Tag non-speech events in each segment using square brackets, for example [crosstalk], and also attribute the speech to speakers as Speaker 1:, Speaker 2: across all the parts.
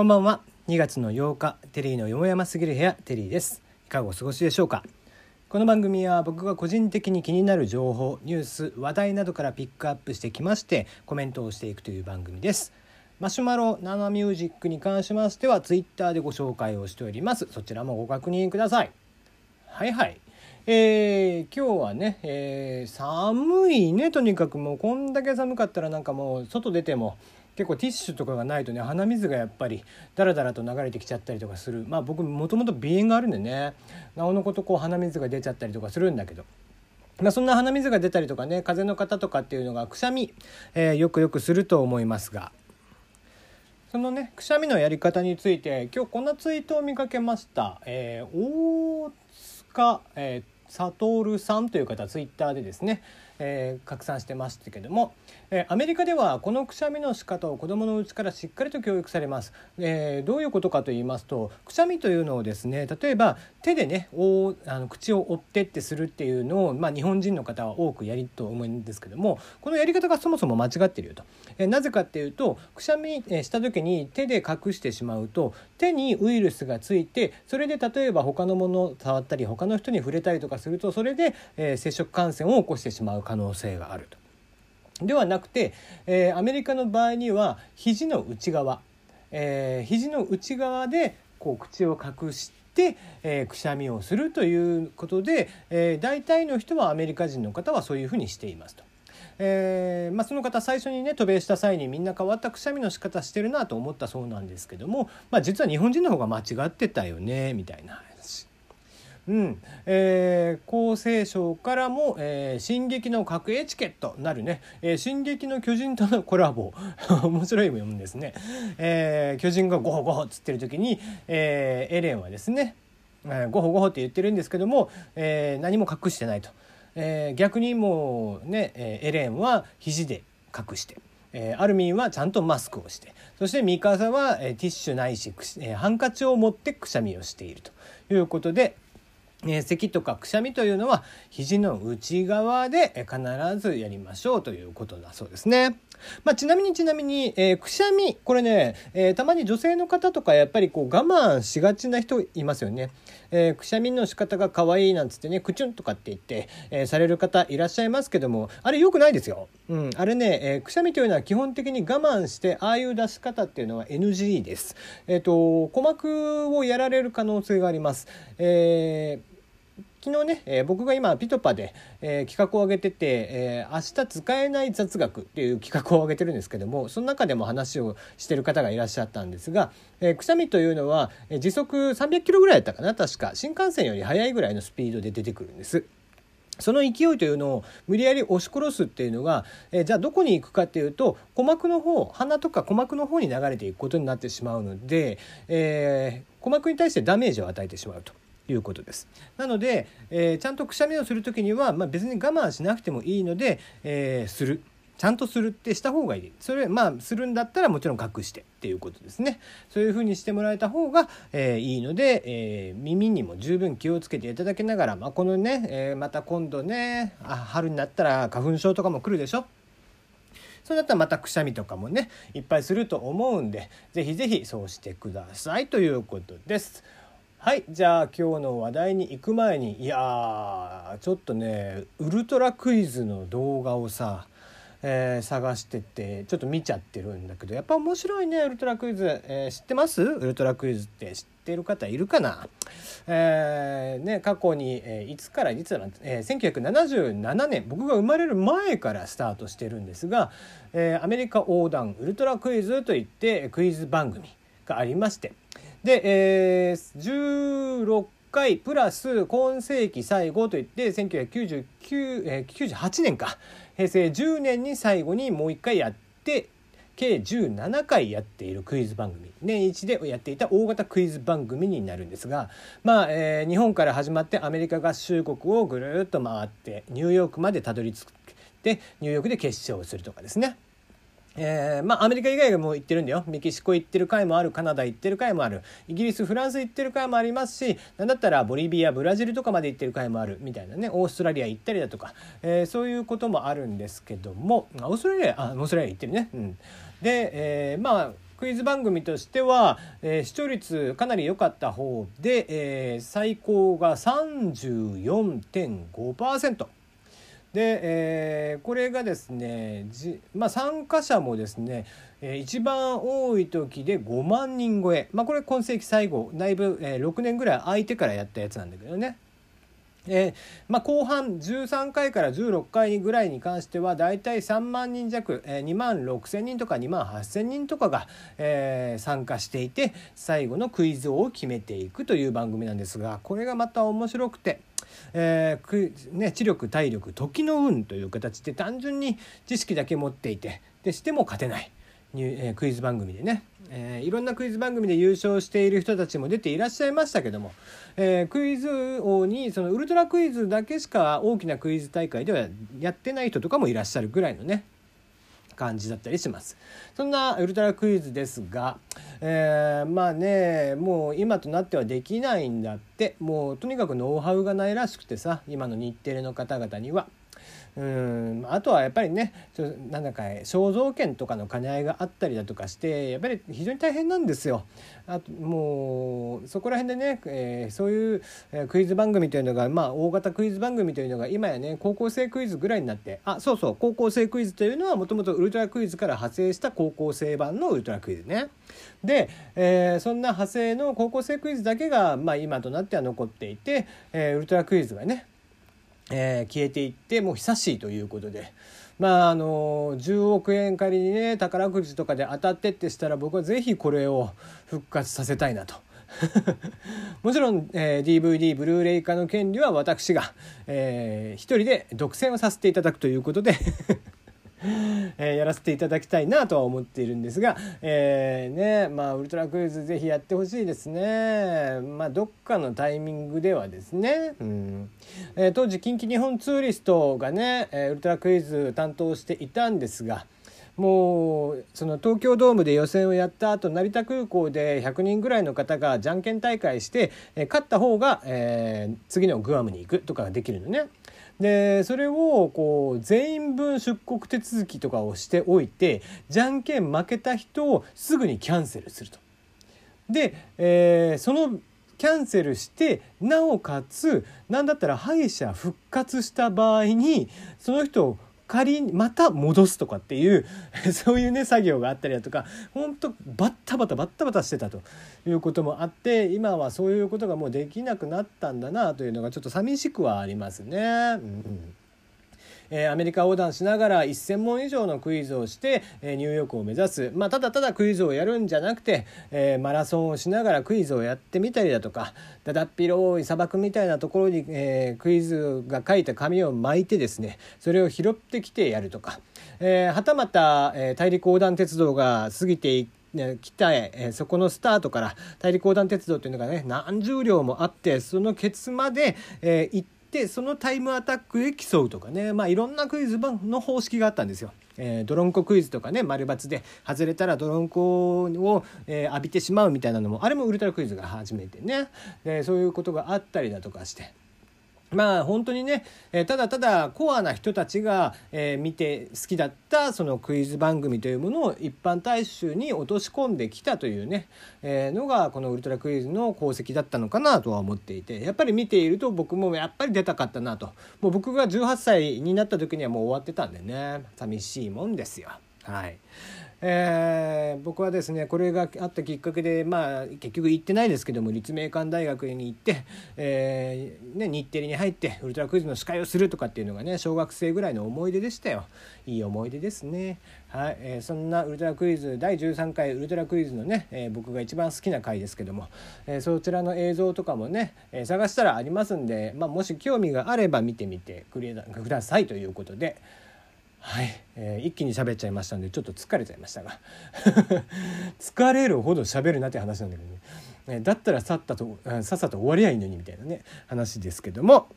Speaker 1: こんばんは。2月の8日テリーのよもやますぎる部屋テリーです。いかがお過ごしでしょうか？この番組は僕が個人的に気になる情報ニュース話題などからピックアップしてきましてコメントをしていくという番組です。マシュマロナナミュージックに関しましてはツイッターでご紹介をしております。そちらもご確認ください。はいはい。えー、今日はね、えー、寒いねとにかく。もうこんだけ寒かったらなんかもう外出ても結構ティッシュとかがないとね鼻水がやっぱりダラダラと流れてきちゃったりとかするまあ僕もともと鼻炎があるんでねなおのことこう鼻水が出ちゃったりとかするんだけど。まあ、そんな鼻水が出たりとかね風邪の方とかっていうのがくしゃみ、えー、よくよくすると思いますがそのねくしゃみのやり方について今日こんなツイートを見かけました。えー、大塚、えー、悟さんという方ツイッターでですねえー、拡散してましたけども、えー、アメリカではこのくしゃみの仕方を子どものうちからしっかりと教育されます、えー、どういうことかと言いますとくしゃみというのをですね例えば手でねおあの口を折ってってするっていうのを、まあ、日本人の方は多くやりと思うんですけどもこのやり方がそもそも間違ってるよと、えー、なぜかっていうとくしゃみした時に手で隠してしまうと手にウイルスがついてそれで例えば他のものを触ったり他の人に触れたりとかするとそれで、えー、接触感染を起こしてしまう。可能性があると。ではなくて、えー、アメリカの場合には肘の内側、えー、肘の内側でこう口を隠して、えー、くしゃみをするということで、えー、大体の人はアメリカ人の方はそういうふうにしていますと。えーまあ、その方最初にね渡米した際にみんな変わったくしゃみの仕方してるなと思ったそうなんですけども、まあ、実は日本人の方が間違ってたよねみたいな。うん。えー、厚生省からも、えー、進撃の核エチケットなるね、えー、進撃の巨人とのコラボ。[laughs] 面白い読むんですね、えー、巨人がゴホゴホっつってる時に、えー、エレンはですね、えー、ゴホゴホって言ってるんですけども、えー、何も隠してないと、えー、逆にもうね、えー、エレンは肘で隠して。えー、アルミンはちゃんとマスクをして。そしてミカサは、えー、ティッシュないし、えー、ハンカチを持ってくしゃみをしているということで、え咳とかくしゃみというのは肘の内側で必ずやりましょうということだそうですね。まあ、ちなみにちなみに、えー、くしゃみこれね、えー、たまに女性の方とかやっぱりこう我慢しがちな人いますよね。えー、くしゃみの仕方が可愛いなんつってねくちゅんとかって言って、えされる方いらっしゃいますけどもあれ良くないですよ。うん、あれね、えくしゃみというのは基本的に我慢してああいう出し方っていうのは NG です。えっ、と鼓膜をやられる可能性があります。えー昨日ね、えー、僕が今ピトパで、えー、企画を上げてて、えー、明日使えない雑学っていう企画を上げてるんですけどもその中でも話をしてる方がいらっしゃったんですが、え、くしゃみというのは、時速300キロぐらいだったかな確か新幹線より速いぐらいのスピードで出てくるんです。その勢いというのを無理やり押し殺すっていうのが、えじゃあどこに行くかっていうと鼓膜の方鼻とか鼓膜の方に流れていくことになってしまうので、え、鼓膜に対してダメージを与えてしまうと。いうことです。なので、えー、ちゃんとくしゃみをする時には、まあ、別に我慢しなくてもいいので、えー、する。ちゃんとするってした方がいい。それ、まあ、するんだったらもちろん隠してっていうことですね。そういうふうにしてもらえた方が、えー、いいので、えー、耳にも十分気をつけていただきながら、まあ、このね、えー、また今度ね、あ春になったら花粉症とかも来るでしょ？そうだったらまたくしゃみとかもね、いっぱいすると思うんで、是非是非そうしてくださいということです。はいじゃあ今日の話題に行く前にいやちょっとねウルトラクイズの動画をさ、えー、探しててちょっと見ちゃってるんだけどやっぱ面白いねウルトラクイズ、えー、知ってます？ウルトラクイズって知ってる方いるかな、えー、ね、過去に、えいつからいつだえー、1977年僕が生まれる前からスタートしてるんですが、えアメリカ横断ウルトラクイズといってクイズ番組がありましてで、えー、16回プラス今世紀最後といって1999、えー、98年か平成10年に最後にもう一回やって計17回やっているクイズ番組年一でやっていた大型クイズ番組になるんですがまあ、えー、日本から始まってアメリカ合衆国をぐるっと回ってニューヨークまでたどり着いてニューヨークで決勝をするとかですね。えー、まあアメリカ以外も行ってるんだよ。メキシコ行ってる回もある。カナダ行ってる回もある。イギリスフランス行ってる回もありますしなんだったらボリビアブラジルとかまで行ってる回もある。みたいなね。オーストラリア行ったりだとか、えー、そういうこともあるんですけども。オーストラリアあオーストラリア行ってるね。うん、で、えー、まあクイズ番組としては、えー、視聴率かなり良かった方で、えー、最高が34.5%。で、えー、これがですねじ、まあ、参加者もですね、えー、一番多い時で5万人超え、まあ、これ今世紀最後だいぶ、えー、6年ぐらい空いてからやったやつなんだけどね。えーまあ、後半13回から16回ぐらいに関してはだいたい3万人弱、えー、2万6,000人とか2万8,000人とかが、えー、参加していて最後のクイズ王を決めていくという番組なんですがこれがまた面白くて。えーね、知力体力時の運という形で単純に知識だけ持っていてでしても勝てない。えー、クイズ番組でね、えー、いろんなクイズ番組で優勝している人たちも出ていらっしゃいましたけども、えー、クイズ王にそのウルトラクイズだけしか大きなクイズ大会ではやってない人とかもいらっしゃるぐらいのね感じだったりしますそんなウルトラクイズですが、えー、まあねもう今となってはできないんだってもうとにかくノウハウがないらしくてさ今の日テレの方々には。うんあとはやっぱりねちょなんだか肖像権とかの兼ね合いがあったりだとかしてやっぱり非常に大変なんですよ。あともうそこら辺でね、えー、そういうクイズ番組というのがまあ大型クイズ番組というのが今やね高校生クイズぐらいになってあそうそう高校生クイズというのはもともとウルトラクイズから派生した高校生版のウルトラクイズね。で、えー、そんな派生の高校生クイズだけが、まあ、今となっては残っていて、えー、ウルトラクイズがねえー、消えていってもう久しいということで。まああの10億円仮にね宝くじとかで当たってってしたら僕は是非これを復活させたいなと。[laughs] もちろん、えー、DVD ブルーレイ化の権利は私が、えー、一人で独占をさせていただくということで [laughs] えー、やらせていただきたいなとは思っているんですが、えー、ねまあウルトラクイズぜひやってほしいですね。まあどっかのタイミングではですね、うん。えー、当時近畿日本ツーリストがね、え、ウルトラクイズ担当していたんですがもうその東京ドームで予選をやった後成田空港で100人ぐらいの方がじゃんけん大会して、え、勝った方が、え、次のグアムに行くとかができるのね。でそれをこう全員分出国手続きとかをしておいてじゃんけん負けた人をすぐにキャンセルすると。で、えー、そのキャンセルしてなおかつ何だったら敗者復活した場合にその人を仮にまた戻すとかっていう [laughs] そういうね作業があったりだとか本当バッタバタバッタバタしてたということもあって今はそういうことがもうできなくなったんだなというのがちょっと寂しくはありますね。うんえー、アメリカ横断しながら1,000問以上のクイズをして、えー、ニューヨークを目指す、まあ、ただただクイズをやるんじゃなくて、えー、マラソンをしながらクイズをやってみたりだとかだだっ広い砂漠みたいなところに、えー、クイズが書いた紙を巻いてですねそれを拾ってきてやるとか、えー、はたまた、えー、大陸横断鉄道が過ぎてい来たえそこのスタートから大陸横断鉄道というのがね何十両もあってそのケツまで、えー、行ってでそのタイムアタックで競うとかね。まあいろんなクイズの方式があったんですよ。えー、ドロンコクイズとかね丸×で外れたらドロンコを、えー、浴びてしまうみたいなのもあれもウルトラクイズが初めてね。でそういうことがあったりだとかして。まあ本当にね、え、ただただコアな人たちが、え、見て好きだったそのクイズ番組というものを一般大衆に落とし込んできたというね、え、のがこのウルトラクイズの功績だったのかなとは思っていてやっぱり見ていると僕もやっぱり出たかったなと。もう僕が18歳になった時にはもう終わってたんでね。寂しいもんですよ。はい、えー、僕はですねこれがあったきっかけでまあ結局行ってないですけども立命館大学に行って、えーね、日テレに入ってウルトラクイズの司会をするとかっていうのがね小学生ぐらいの思い出でしたよいい思い出ですねはい、えー、そんなウルトラクイズ第13回ウルトラクイズのね、えー、僕が一番好きな回ですけども、えー、そちらの映像とかもね、えー、探したらありますんで、まあ、もし興味があれば見てみてくださいということで。はい、えー、一気に喋っちゃいましたんでちょっと疲れちゃいましたが。[laughs] 疲れるほど喋るなって話なんだけどね、えー、だったらさっさとさっさと終わりゃいいのにみたいなね話ですけども。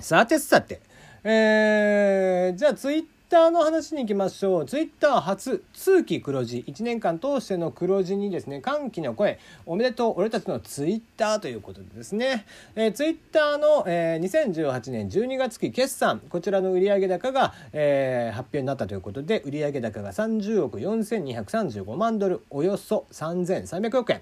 Speaker 1: さてさて。えー、じゃあツイッターの話に行きましょう。ツイッター初通期黒字、1年間通しての黒字にですね、歓喜の声、おめでとう、俺たちのツイッターということでですね、えー、ツイッターの、えー、2018年12月期決算、こちらの売上高が、えー、発表になったということで、売上高が30億4235万ドル、およそ3300億円。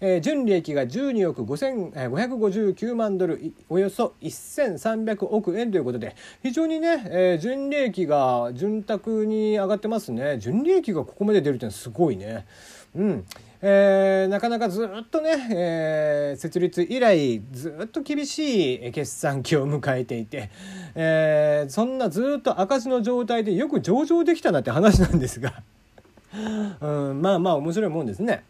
Speaker 1: えー、純利益が12億559万ドルおよそ1300億円ということで非常にね、えー、純利益が潤沢に上がってますね。純利益がここまで出るってのはすごいね。うん。えー、なかなかずっとね、えー、設立以来ずっと厳しい決算期を迎えていて、えー、そんなずっと赤字の状態でよく上場できたなって話なんですが。[laughs] うん、まあまあ面白いもんですね。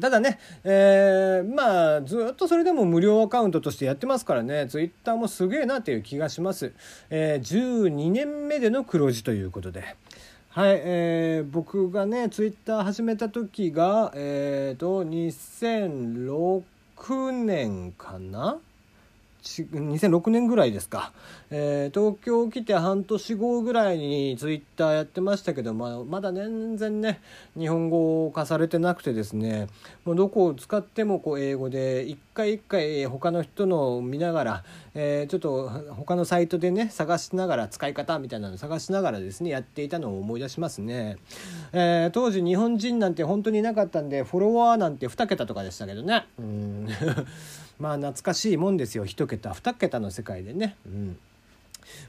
Speaker 1: ただね、えー、まあずっとそれでも無料アカウントとしてやってますからねツイッターもすげえなっていう気がします、えー、12年目での黒字ということで。はい、えー、僕がねツイッター始めた時がえっ、ー、と2006年かな？2006年ぐらいですか、えー、東京来て半年後ぐらいにツイッターやってましたけど、ま、まだ全然ね日本語化されてなくてですね。もうどこを使ってもこう英語で一回一回他の人のを見ながら、えー、ちょっと他のサイトでね探しながら使い方みたいなの探しながらですねやっていたのを思い出しますね、えー、当時日本人なんて本当にいなかったんでフォロワーなんて2桁とかでしたけどね。うん。まあ懐かしいもんですよ1桁2桁の世界でね。うん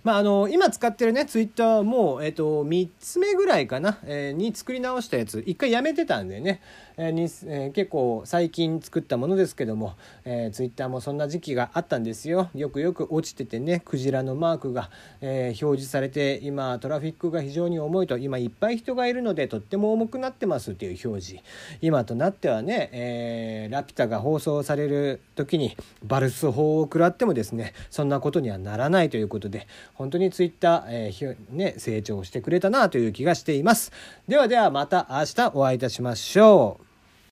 Speaker 1: まあ、あの今使ってるねツイッターも、えーと、3つ目ぐらいかな、えー、に作り直したやつ1回やめてたんでね、えーにえー、結構最近作ったものですけども、えー、ツイッターもそんな時期があったんですよ。よくよく落ちててねクジラのマークが、えー、表示されて今トラフィックが非常に重いと今いっぱい人がいるのでとっても重くなってますっていう表示。今となってはね、えー、ラピュタが放送される時にバルス法を食らってもですねそんなことにはならないということで本当にツイッター、えーね、成長してくれたなという気がしています。ではではまた明日お会いいたしましょう。